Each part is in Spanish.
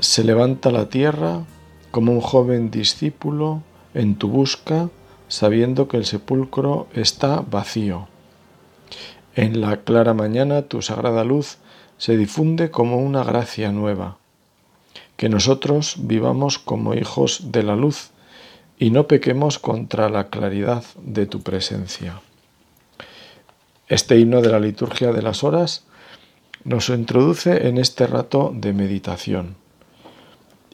Se levanta la tierra como un joven discípulo en tu busca, sabiendo que el sepulcro está vacío. En la clara mañana tu sagrada luz se difunde como una gracia nueva. Que nosotros vivamos como hijos de la luz y no pequemos contra la claridad de tu presencia. Este himno de la liturgia de las horas nos introduce en este rato de meditación.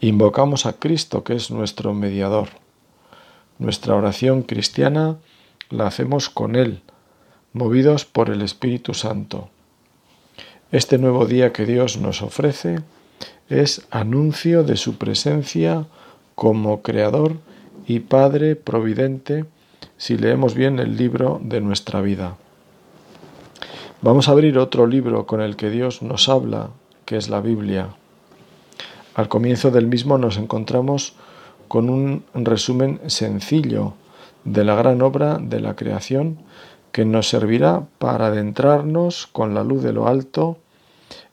Invocamos a Cristo, que es nuestro mediador. Nuestra oración cristiana la hacemos con Él, movidos por el Espíritu Santo. Este nuevo día que Dios nos ofrece es anuncio de su presencia como Creador y Padre Providente si leemos bien el libro de nuestra vida. Vamos a abrir otro libro con el que Dios nos habla, que es la Biblia. Al comienzo del mismo nos encontramos con un resumen sencillo de la gran obra de la creación que nos servirá para adentrarnos con la luz de lo alto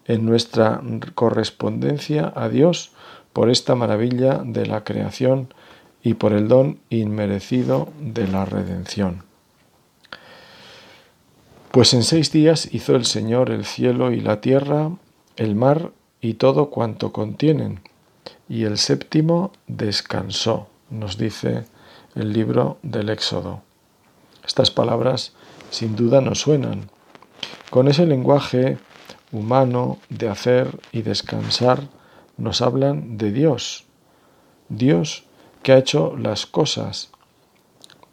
en nuestra correspondencia a Dios por esta maravilla de la creación y por el don inmerecido de la redención. Pues en seis días hizo el Señor el cielo y la tierra, el mar y todo cuanto contienen, y el séptimo descansó, nos dice el libro del Éxodo. Estas palabras sin duda nos suenan. Con ese lenguaje humano de hacer y descansar nos hablan de Dios. Dios que ha hecho las cosas.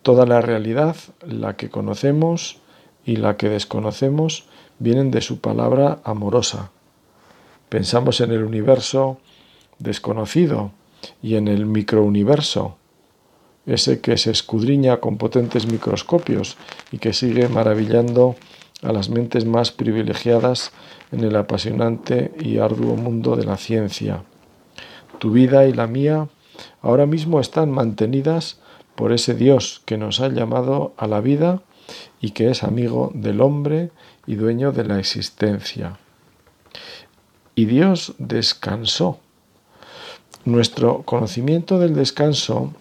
Toda la realidad, la que conocemos y la que desconocemos, vienen de su palabra amorosa. Pensamos en el universo desconocido y en el microuniverso, ese que se escudriña con potentes microscopios y que sigue maravillando a las mentes más privilegiadas en el apasionante y arduo mundo de la ciencia. Tu vida y la mía ahora mismo están mantenidas por ese Dios que nos ha llamado a la vida y que es amigo del hombre y dueño de la existencia. Y Dios descansó. Nuestro conocimiento del descanso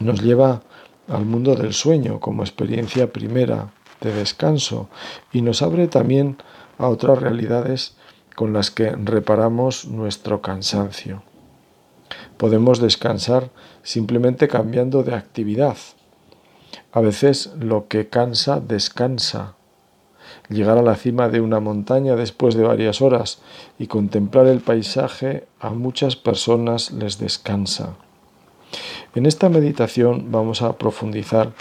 nos lleva al mundo del sueño como experiencia primera de descanso y nos abre también a otras realidades con las que reparamos nuestro cansancio. Podemos descansar simplemente cambiando de actividad. A veces lo que cansa descansa. Llegar a la cima de una montaña después de varias horas y contemplar el paisaje a muchas personas les descansa. En esta meditación vamos a profundizar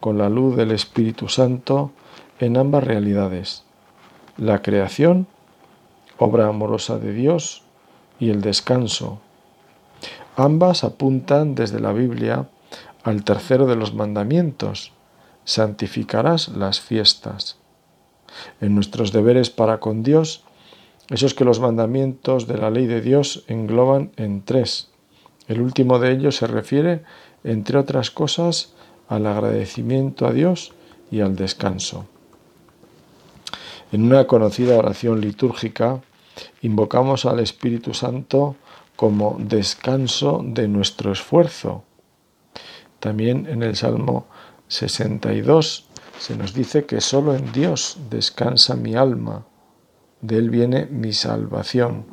con la luz del Espíritu Santo en ambas realidades, la creación, obra amorosa de Dios, y el descanso, Ambas apuntan desde la Biblia al tercero de los mandamientos, santificarás las fiestas. En nuestros deberes para con Dios, esos que los mandamientos de la ley de Dios engloban en tres. El último de ellos se refiere, entre otras cosas, al agradecimiento a Dios y al descanso. En una conocida oración litúrgica, invocamos al Espíritu Santo como descanso de nuestro esfuerzo. También en el Salmo 62 se nos dice que solo en Dios descansa mi alma, de Él viene mi salvación.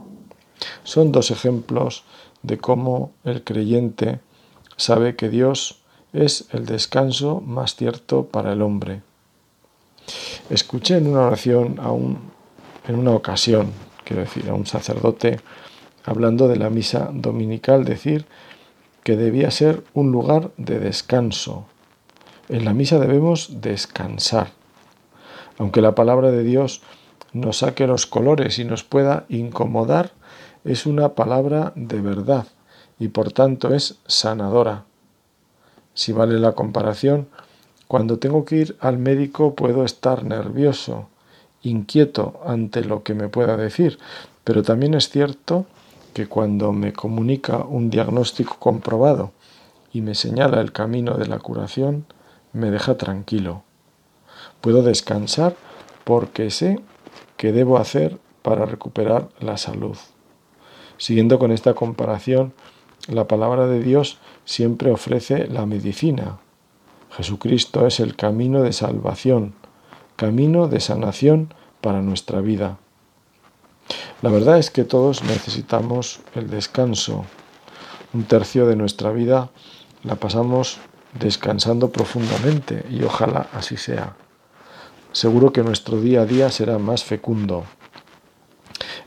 Son dos ejemplos de cómo el creyente sabe que Dios es el descanso más cierto para el hombre. Escuché en una oración a en una ocasión, quiero decir, a un sacerdote hablando de la misa dominical, decir que debía ser un lugar de descanso. En la misa debemos descansar. Aunque la palabra de Dios nos saque los colores y nos pueda incomodar, es una palabra de verdad y por tanto es sanadora. Si vale la comparación, cuando tengo que ir al médico puedo estar nervioso, inquieto ante lo que me pueda decir, pero también es cierto que cuando me comunica un diagnóstico comprobado y me señala el camino de la curación, me deja tranquilo. Puedo descansar porque sé qué debo hacer para recuperar la salud. Siguiendo con esta comparación, la palabra de Dios siempre ofrece la medicina. Jesucristo es el camino de salvación, camino de sanación para nuestra vida. La verdad es que todos necesitamos el descanso. Un tercio de nuestra vida la pasamos descansando profundamente y ojalá así sea. Seguro que nuestro día a día será más fecundo.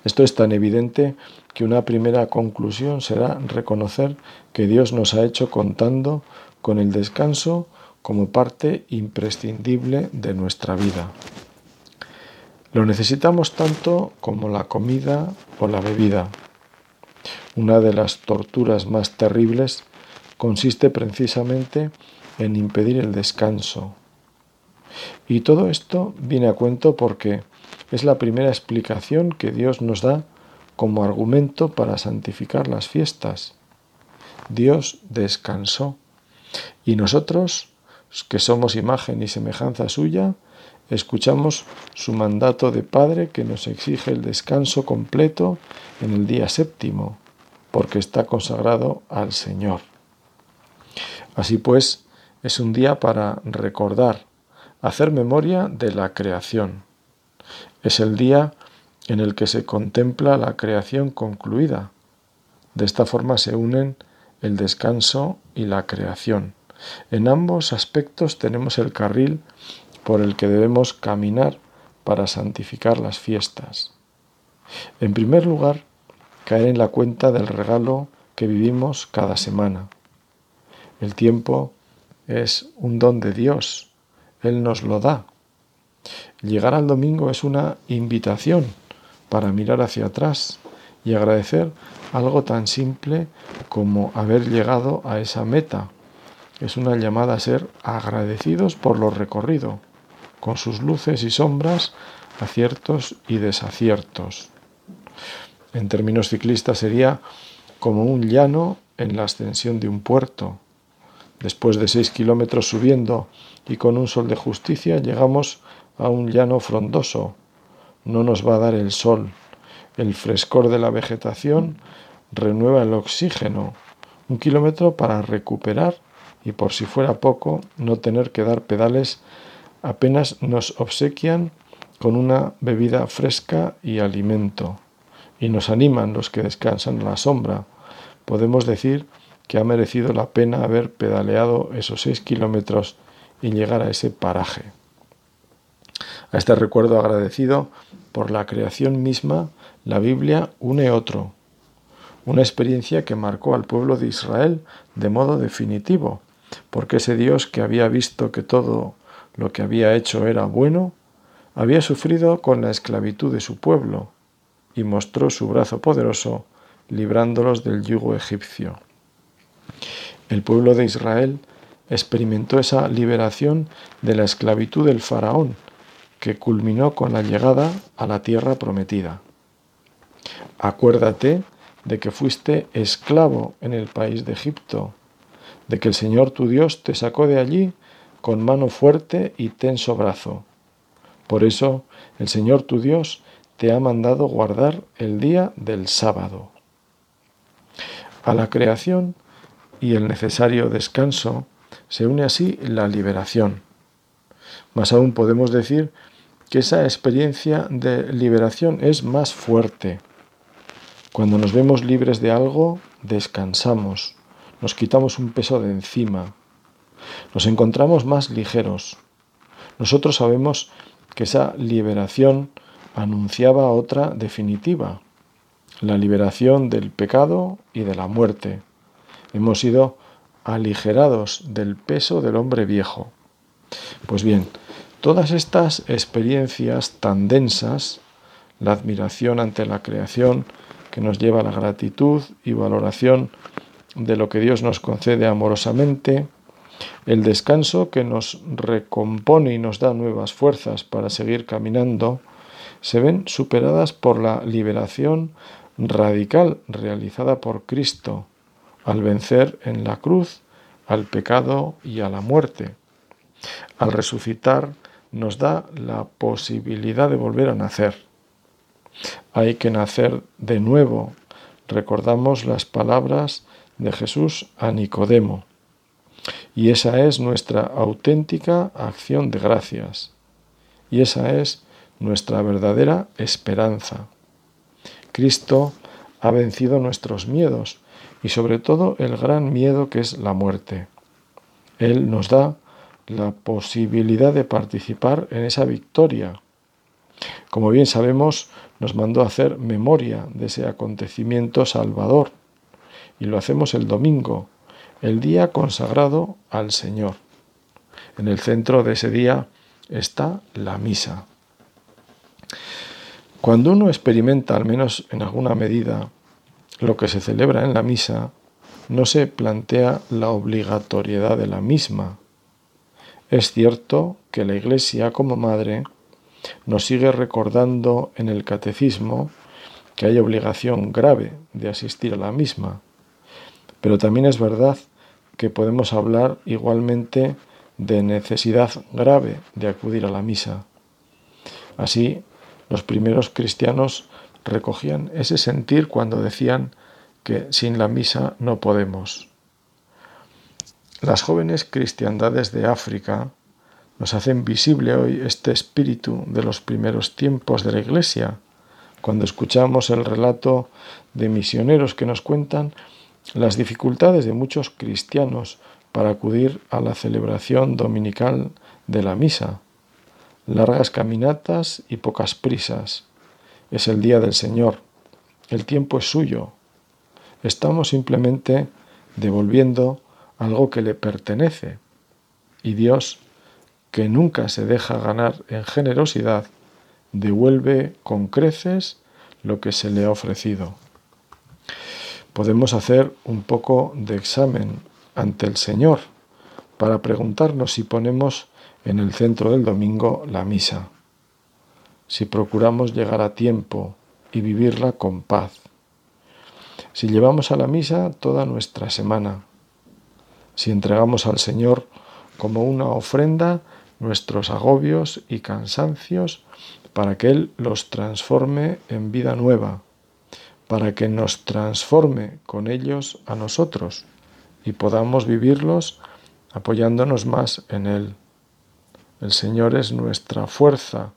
Esto es tan evidente que una primera conclusión será reconocer que Dios nos ha hecho contando con el descanso como parte imprescindible de nuestra vida. Lo necesitamos tanto como la comida o la bebida. Una de las torturas más terribles consiste precisamente en impedir el descanso. Y todo esto viene a cuento porque es la primera explicación que Dios nos da como argumento para santificar las fiestas. Dios descansó y nosotros, que somos imagen y semejanza suya, escuchamos su mandato de Padre que nos exige el descanso completo en el día séptimo, porque está consagrado al Señor. Así pues, es un día para recordar, hacer memoria de la creación. Es el día en el que se contempla la creación concluida. De esta forma se unen el descanso y la creación. En ambos aspectos tenemos el carril por el que debemos caminar para santificar las fiestas. En primer lugar, caer en la cuenta del regalo que vivimos cada semana. El tiempo es un don de Dios, Él nos lo da. Llegar al domingo es una invitación para mirar hacia atrás y agradecer algo tan simple como haber llegado a esa meta. Es una llamada a ser agradecidos por lo recorrido con sus luces y sombras, aciertos y desaciertos. En términos ciclistas sería como un llano en la ascensión de un puerto. Después de seis kilómetros subiendo y con un sol de justicia llegamos a un llano frondoso. No nos va a dar el sol. El frescor de la vegetación renueva el oxígeno. Un kilómetro para recuperar y por si fuera poco no tener que dar pedales apenas nos obsequian con una bebida fresca y alimento, y nos animan los que descansan en la sombra. Podemos decir que ha merecido la pena haber pedaleado esos seis kilómetros y llegar a ese paraje. A este recuerdo agradecido por la creación misma, la Biblia une otro, una experiencia que marcó al pueblo de Israel de modo definitivo, porque ese Dios que había visto que todo lo que había hecho era bueno, había sufrido con la esclavitud de su pueblo y mostró su brazo poderoso librándolos del yugo egipcio. El pueblo de Israel experimentó esa liberación de la esclavitud del faraón, que culminó con la llegada a la tierra prometida. Acuérdate de que fuiste esclavo en el país de Egipto, de que el Señor tu Dios te sacó de allí con mano fuerte y tenso brazo. Por eso el Señor tu Dios te ha mandado guardar el día del sábado. A la creación y el necesario descanso se une así la liberación. Más aún podemos decir que esa experiencia de liberación es más fuerte. Cuando nos vemos libres de algo, descansamos, nos quitamos un peso de encima, nos encontramos más ligeros. Nosotros sabemos que esa liberación anunciaba otra definitiva, la liberación del pecado y de la muerte. Hemos sido aligerados del peso del hombre viejo. Pues bien, todas estas experiencias tan densas la admiración ante la creación que nos lleva a la gratitud y valoración de lo que Dios nos concede amorosamente, el descanso que nos recompone y nos da nuevas fuerzas para seguir caminando, se ven superadas por la liberación radical realizada por Cristo al vencer en la cruz al pecado y a la muerte. Al resucitar nos da la posibilidad de volver a nacer. Hay que nacer de nuevo. Recordamos las palabras de Jesús a Nicodemo. Y esa es nuestra auténtica acción de gracias. Y esa es nuestra verdadera esperanza. Cristo ha vencido nuestros miedos y sobre todo el gran miedo que es la muerte. Él nos da la posibilidad de participar en esa victoria. Como bien sabemos, nos mandó a hacer memoria de ese acontecimiento salvador y lo hacemos el domingo, el día consagrado al Señor. En el centro de ese día está la misa. Cuando uno experimenta, al menos en alguna medida, lo que se celebra en la misa, no se plantea la obligatoriedad de la misma. Es cierto que la Iglesia como madre nos sigue recordando en el catecismo que hay obligación grave de asistir a la misma, pero también es verdad que podemos hablar igualmente de necesidad grave de acudir a la misa. Así, los primeros cristianos recogían ese sentir cuando decían que sin la misa no podemos. Las jóvenes cristiandades de África nos hacen visible hoy este espíritu de los primeros tiempos de la Iglesia, cuando escuchamos el relato de misioneros que nos cuentan las dificultades de muchos cristianos para acudir a la celebración dominical de la misa. Largas caminatas y pocas prisas. Es el día del Señor. El tiempo es suyo. Estamos simplemente devolviendo algo que le pertenece. Y Dios, que nunca se deja ganar en generosidad, devuelve con creces lo que se le ha ofrecido podemos hacer un poco de examen ante el Señor para preguntarnos si ponemos en el centro del domingo la misa, si procuramos llegar a tiempo y vivirla con paz, si llevamos a la misa toda nuestra semana, si entregamos al Señor como una ofrenda nuestros agobios y cansancios para que Él los transforme en vida nueva para que nos transforme con ellos a nosotros y podamos vivirlos apoyándonos más en Él. El Señor es nuestra fuerza,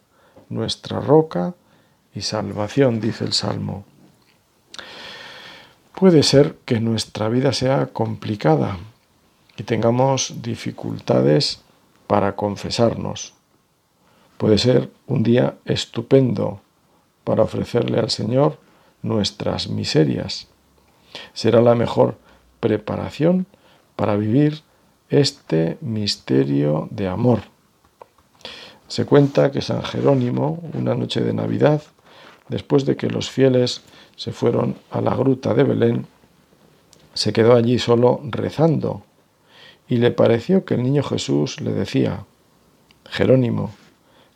nuestra roca y salvación, dice el Salmo. Puede ser que nuestra vida sea complicada y tengamos dificultades para confesarnos. Puede ser un día estupendo para ofrecerle al Señor nuestras miserias. Será la mejor preparación para vivir este misterio de amor. Se cuenta que San Jerónimo, una noche de Navidad, después de que los fieles se fueron a la gruta de Belén, se quedó allí solo rezando y le pareció que el niño Jesús le decía, Jerónimo,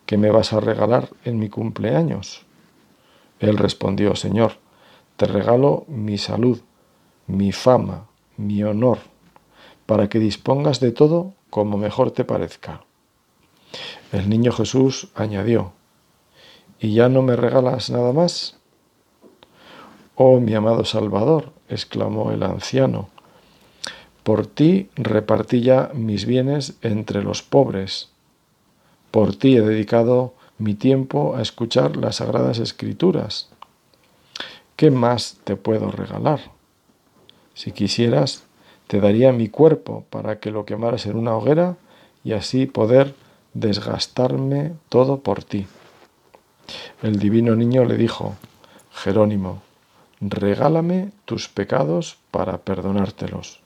¿qué me vas a regalar en mi cumpleaños? Él respondió, Señor, te regalo mi salud, mi fama, mi honor, para que dispongas de todo como mejor te parezca. El niño Jesús añadió, ¿y ya no me regalas nada más? Oh, mi amado Salvador, exclamó el anciano, por ti repartí ya mis bienes entre los pobres, por ti he dedicado mi tiempo a escuchar las sagradas escrituras. ¿Qué más te puedo regalar? Si quisieras, te daría mi cuerpo para que lo quemaras en una hoguera y así poder desgastarme todo por ti. El divino niño le dijo, Jerónimo, regálame tus pecados para perdonártelos.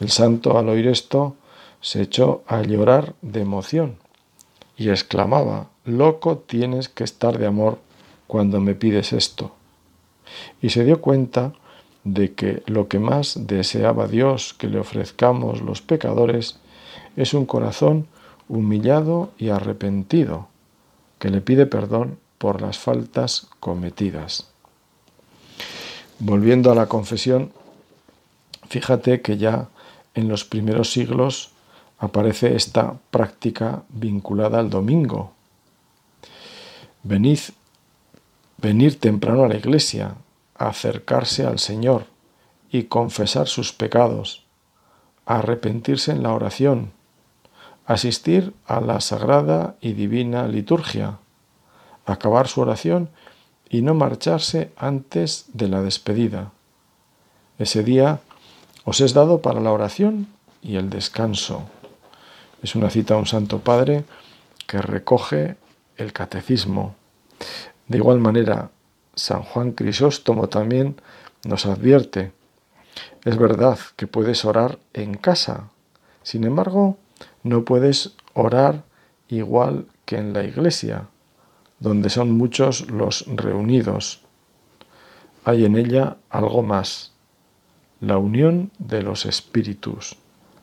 El santo al oír esto se echó a llorar de emoción y exclamaba, Loco tienes que estar de amor cuando me pides esto. Y se dio cuenta de que lo que más deseaba Dios que le ofrezcamos los pecadores es un corazón humillado y arrepentido, que le pide perdón por las faltas cometidas. Volviendo a la confesión, fíjate que ya en los primeros siglos aparece esta práctica vinculada al domingo. Venid, venir temprano a la iglesia, acercarse al Señor y confesar sus pecados, arrepentirse en la oración, asistir a la sagrada y divina liturgia, acabar su oración y no marcharse antes de la despedida. Ese día os es dado para la oración y el descanso. Es una cita a un Santo Padre que recoge el catecismo. De igual manera, San Juan Crisóstomo también nos advierte, es verdad que puedes orar en casa, sin embargo, no puedes orar igual que en la iglesia, donde son muchos los reunidos. Hay en ella algo más, la unión de los espíritus,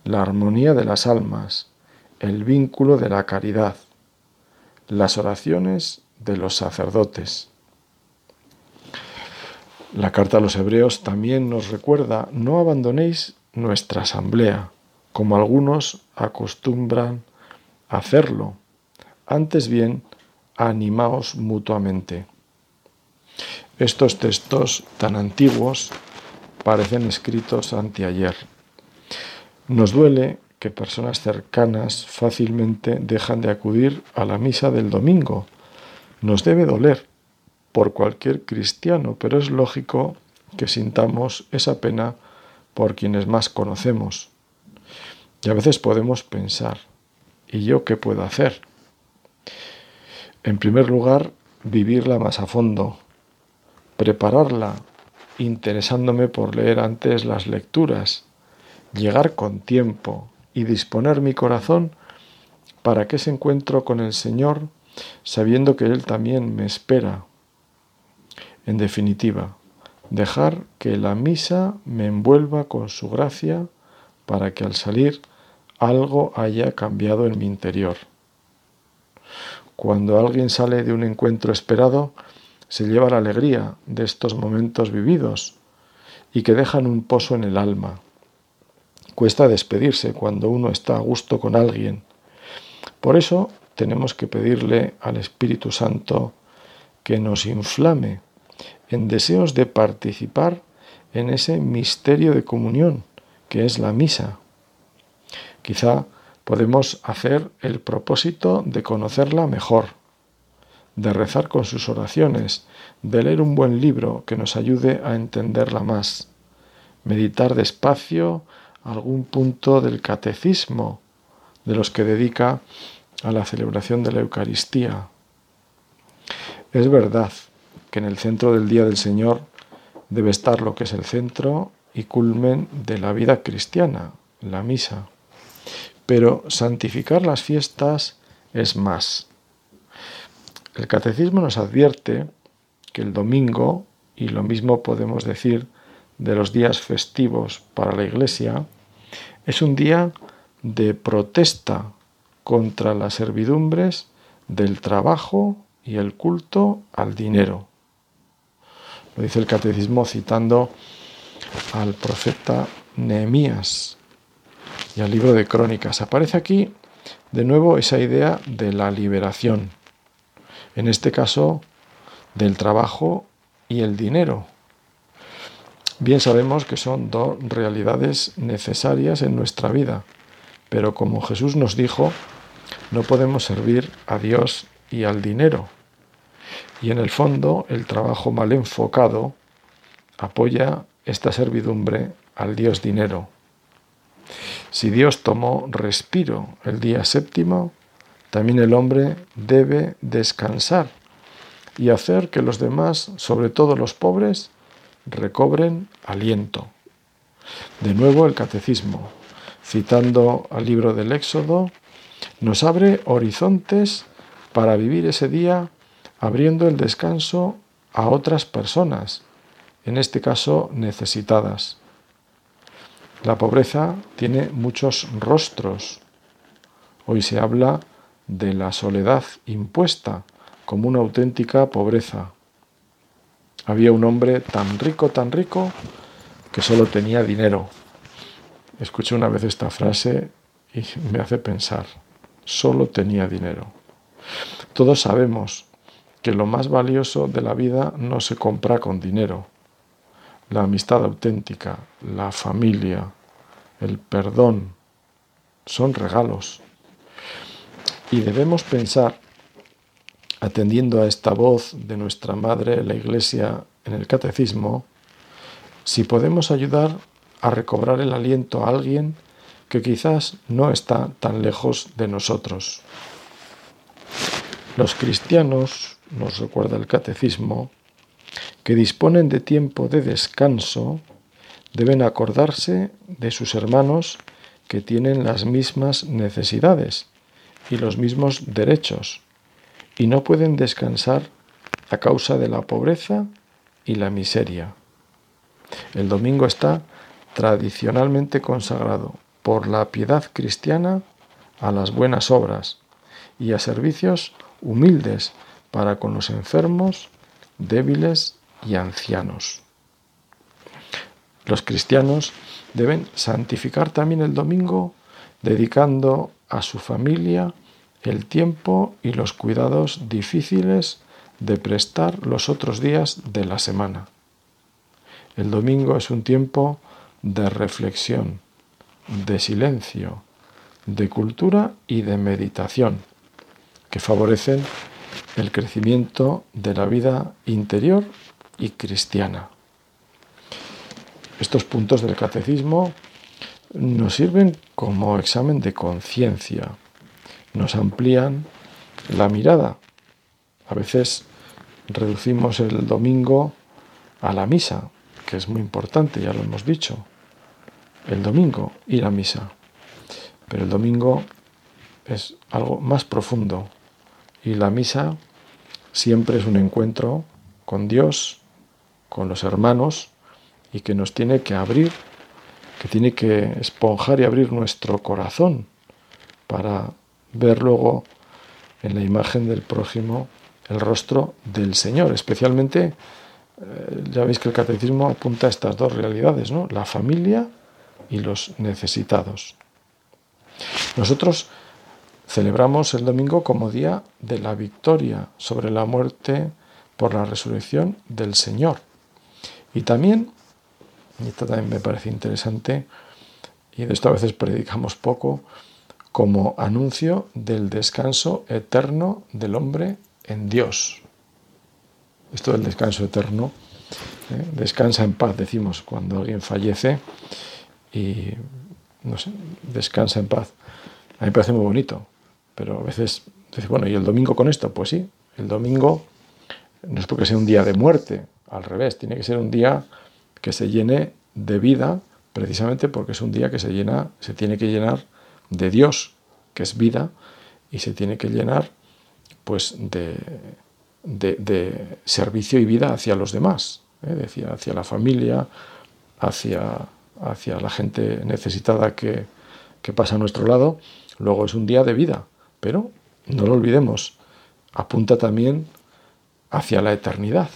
la armonía de las almas, el vínculo de la caridad, las oraciones de los sacerdotes. La carta a los hebreos también nos recuerda, no abandonéis nuestra asamblea, como algunos acostumbran hacerlo. Antes bien, animaos mutuamente. Estos textos tan antiguos parecen escritos anteayer. Nos duele que personas cercanas fácilmente dejan de acudir a la misa del domingo. Nos debe doler por cualquier cristiano, pero es lógico que sintamos esa pena por quienes más conocemos. Y a veces podemos pensar, ¿y yo qué puedo hacer? En primer lugar, vivirla más a fondo, prepararla interesándome por leer antes las lecturas, llegar con tiempo y disponer mi corazón para que ese encuentro con el Señor, sabiendo que Él también me espera. En definitiva, dejar que la misa me envuelva con su gracia para que al salir algo haya cambiado en mi interior. Cuando alguien sale de un encuentro esperado, se lleva la alegría de estos momentos vividos y que dejan un pozo en el alma. Cuesta despedirse cuando uno está a gusto con alguien. Por eso tenemos que pedirle al Espíritu Santo que nos inflame en deseos de participar en ese misterio de comunión que es la misa. Quizá podemos hacer el propósito de conocerla mejor, de rezar con sus oraciones, de leer un buen libro que nos ayude a entenderla más, meditar despacio algún punto del catecismo de los que dedica a la celebración de la Eucaristía. Es verdad que en el centro del Día del Señor debe estar lo que es el centro y culmen de la vida cristiana, la misa. Pero santificar las fiestas es más. El catecismo nos advierte que el domingo, y lo mismo podemos decir de los días festivos para la Iglesia, es un día de protesta contra las servidumbres del trabajo y el culto al dinero. Lo dice el catecismo citando al profeta Nehemías y al libro de Crónicas. Aparece aquí de nuevo esa idea de la liberación, en este caso del trabajo y el dinero. Bien sabemos que son dos realidades necesarias en nuestra vida, pero como Jesús nos dijo, no podemos servir a Dios y al dinero. Y en el fondo, el trabajo mal enfocado apoya esta servidumbre al Dios dinero. Si Dios tomó respiro el día séptimo, también el hombre debe descansar y hacer que los demás, sobre todo los pobres, recobren aliento. De nuevo el catecismo, citando al libro del Éxodo, nos abre horizontes para vivir ese día abriendo el descanso a otras personas, en este caso necesitadas. La pobreza tiene muchos rostros. Hoy se habla de la soledad impuesta como una auténtica pobreza. Había un hombre tan rico, tan rico, que solo tenía dinero. Escuché una vez esta frase y me hace pensar, solo tenía dinero. Todos sabemos que lo más valioso de la vida no se compra con dinero. La amistad auténtica, la familia, el perdón, son regalos. Y debemos pensar, atendiendo a esta voz de nuestra Madre, la Iglesia, en el Catecismo, si podemos ayudar a recobrar el aliento a alguien que quizás no está tan lejos de nosotros. Los cristianos, nos recuerda el catecismo, que disponen de tiempo de descanso, deben acordarse de sus hermanos que tienen las mismas necesidades y los mismos derechos y no pueden descansar a causa de la pobreza y la miseria. El domingo está tradicionalmente consagrado por la piedad cristiana a las buenas obras y a servicios humildes para con los enfermos, débiles y ancianos. Los cristianos deben santificar también el domingo dedicando a su familia el tiempo y los cuidados difíciles de prestar los otros días de la semana. El domingo es un tiempo de reflexión, de silencio, de cultura y de meditación, que favorecen el crecimiento de la vida interior y cristiana. Estos puntos del catecismo nos sirven como examen de conciencia, nos amplían la mirada. A veces reducimos el domingo a la misa, que es muy importante, ya lo hemos dicho. El domingo ir a misa. Pero el domingo es algo más profundo. Y la misa siempre es un encuentro con Dios, con los hermanos, y que nos tiene que abrir, que tiene que esponjar y abrir nuestro corazón para ver luego en la imagen del prójimo el rostro del Señor, especialmente eh, ya veis que el catecismo apunta a estas dos realidades, ¿no? La familia y los necesitados. Nosotros celebramos el domingo como día de la victoria sobre la muerte por la resurrección del Señor. Y también, y esto también me parece interesante, y de esto a veces predicamos poco, como anuncio del descanso eterno del hombre en Dios esto del descanso eterno, ¿eh? descansa en paz, decimos, cuando alguien fallece y, no sé, descansa en paz. A mí me parece muy bonito, pero a veces, bueno, ¿y el domingo con esto? Pues sí, el domingo no es porque sea un día de muerte, al revés, tiene que ser un día que se llene de vida, precisamente porque es un día que se llena, se tiene que llenar de Dios, que es vida, y se tiene que llenar pues de, servicio y vida hacia los demás, ¿eh? hacia la familia, hacia, la gente necesitada que pasa a nuestro lado. Luego es un día de vida, pero no lo olvidemos, apunta también hacia la eternidad,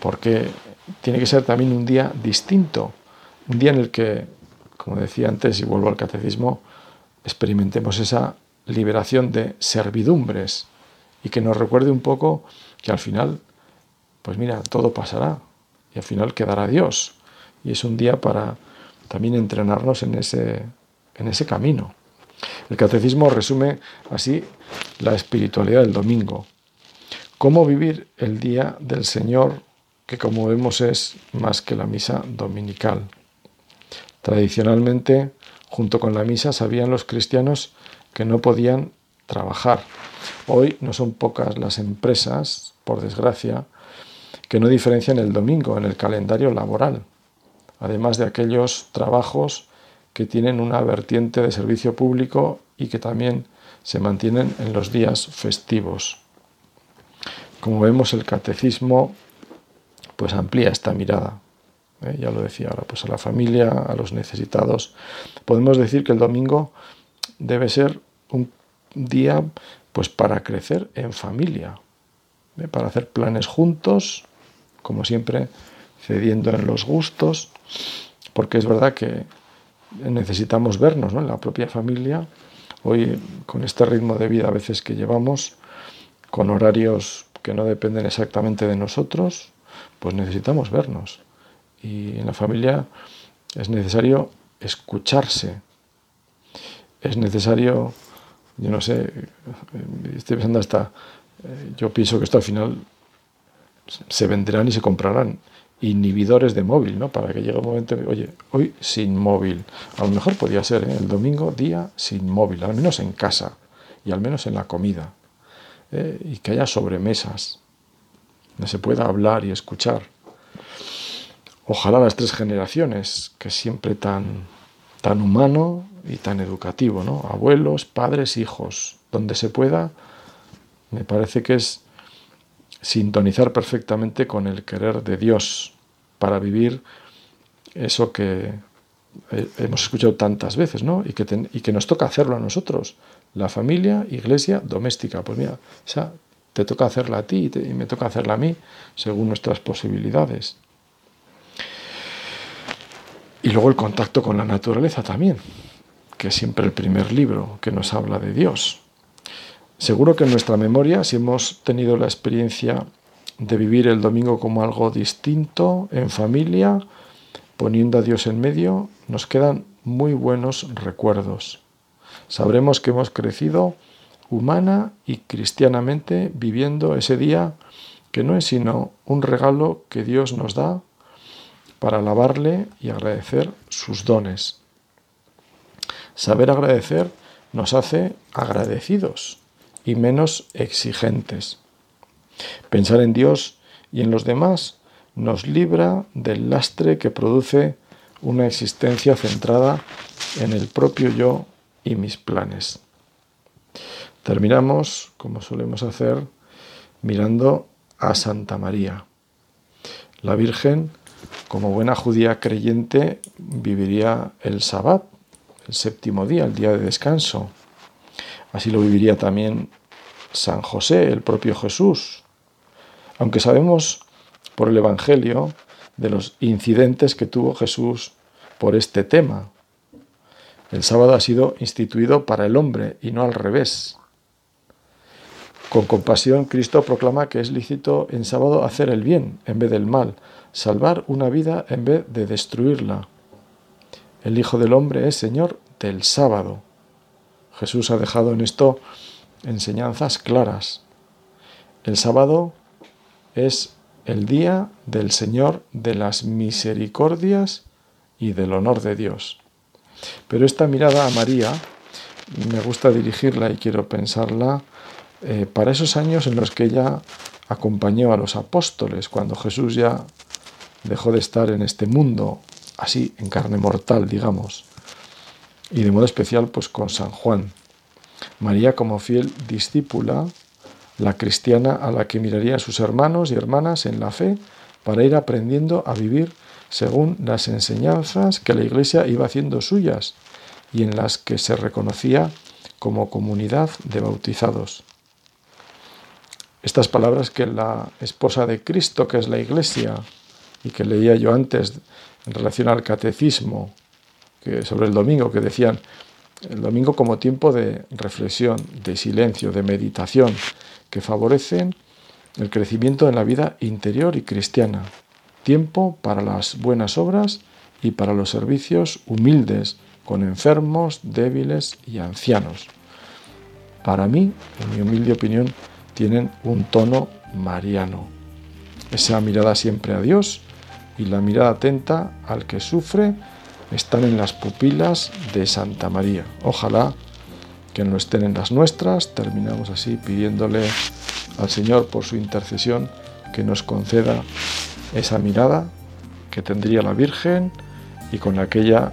porque tiene que ser también un día distinto, un día en el que, como decía antes y vuelvo al catecismo, experimentemos esa liberación de servidumbres, y que nos recuerde un poco que al final, pues mira, todo pasará y al final quedará Dios. Y es un día para también entrenarnos en ese, en ese camino. El catecismo resume así la espiritualidad del domingo. Cómo vivir el día del Señor, que como vemos es más que la misa dominical. Tradicionalmente, junto con la misa, sabían los cristianos que no podían trabajar. Hoy no son pocas las empresas, por desgracia, que no diferencian el domingo en el calendario laboral, además de aquellos trabajos que tienen una vertiente de servicio público y que también se mantienen en los días festivos. Como vemos, el catecismo pues amplía esta mirada. ¿eh? Ya lo decía ahora, pues a la familia, a los necesitados. Podemos decir que el domingo debe ser un día pues para crecer en familia, ¿eh? para hacer planes juntos, como siempre, cediendo en los gustos, porque es verdad que necesitamos vernos en la propia familia. Hoy, con este ritmo de vida a veces que llevamos, con horarios que no dependen exactamente de nosotros, pues necesitamos vernos. Y en la familia es necesario escucharse. Es necesario, yo no sé, estoy pensando hasta, eh, yo pienso que esto al final se venderán y se comprarán inhibidores de móvil, ¿no? Para que llegue un momento, oye, hoy sin móvil. A lo mejor podría ser ¿eh? el domingo día sin móvil, al menos en casa y al menos en la comida. ¿eh? Y que haya sobremesas, donde se pueda hablar y escuchar. Ojalá las tres generaciones, que siempre tan, tan humano y tan educativo, ¿no? Abuelos, padres, hijos, donde se pueda, me parece que es sintonizar perfectamente con el querer de Dios para vivir eso que hemos escuchado tantas veces, ¿no? Y que, y que nos toca hacerlo a nosotros, la familia, iglesia, doméstica. Pues mira, te toca hacerla a ti y, me toca hacerla a mí, según nuestras posibilidades. Y luego el contacto con la naturaleza también, que es siempre el primer libro que nos habla de Dios. Seguro que en nuestra memoria, si hemos tenido la experiencia de vivir el domingo como algo distinto, en familia, poniendo a Dios en medio, nos quedan muy buenos recuerdos. Sabremos que hemos crecido humana y cristianamente viviendo ese día que no es sino un regalo que Dios nos da para alabarle y agradecer sus dones. Saber agradecer nos hace agradecidos y menos exigentes. Pensar en Dios y en los demás nos libra del lastre que produce una existencia centrada en el propio yo y mis planes. Terminamos, como solemos hacer, mirando a Santa María. La Virgen, como buena judía creyente, viviría el Sabbat, el séptimo día, el día de descanso, Así lo viviría también San José, el propio Jesús. Aunque sabemos por el Evangelio de los incidentes que tuvo Jesús por este tema. El sábado ha sido instituido para el hombre y no al revés. Con compasión, Cristo proclama que es lícito en sábado hacer el bien en vez del mal, salvar una vida en vez de destruirla. El Hijo del Hombre es Señor del sábado. Jesús ha dejado en esto enseñanzas claras. El sábado es el día del Señor de las misericordias y del honor de Dios. Pero esta mirada a María me gusta dirigirla y quiero pensarla eh, para esos años en los que ella acompañó a los apóstoles, cuando Jesús ya dejó de estar en este mundo, así en carne mortal, digamos y de modo especial pues con San Juan. María como fiel discípula, la cristiana a la que mirarían sus hermanos y hermanas en la fe para ir aprendiendo a vivir según las enseñanzas que la Iglesia iba haciendo suyas y en las que se reconocía como comunidad de bautizados. Estas palabras que la esposa de Cristo, que es la Iglesia, y que leía yo antes en relación al catecismo, sobre el domingo, que decían el domingo como tiempo de reflexión, de silencio, de meditación, que favorecen el crecimiento en la vida interior y cristiana, tiempo para las buenas obras y para los servicios humildes con enfermos, débiles y ancianos. Para mí, en mi humilde opinión, tienen un tono mariano. Esa mirada siempre a Dios y la mirada atenta al que sufre están en las pupilas de Santa María. Ojalá que no estén en las nuestras. Terminamos así pidiéndole al Señor por su intercesión que nos conceda esa mirada que tendría la Virgen y con aquella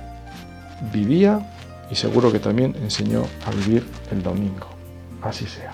vivía y seguro que también enseñó a vivir el domingo. Así sea.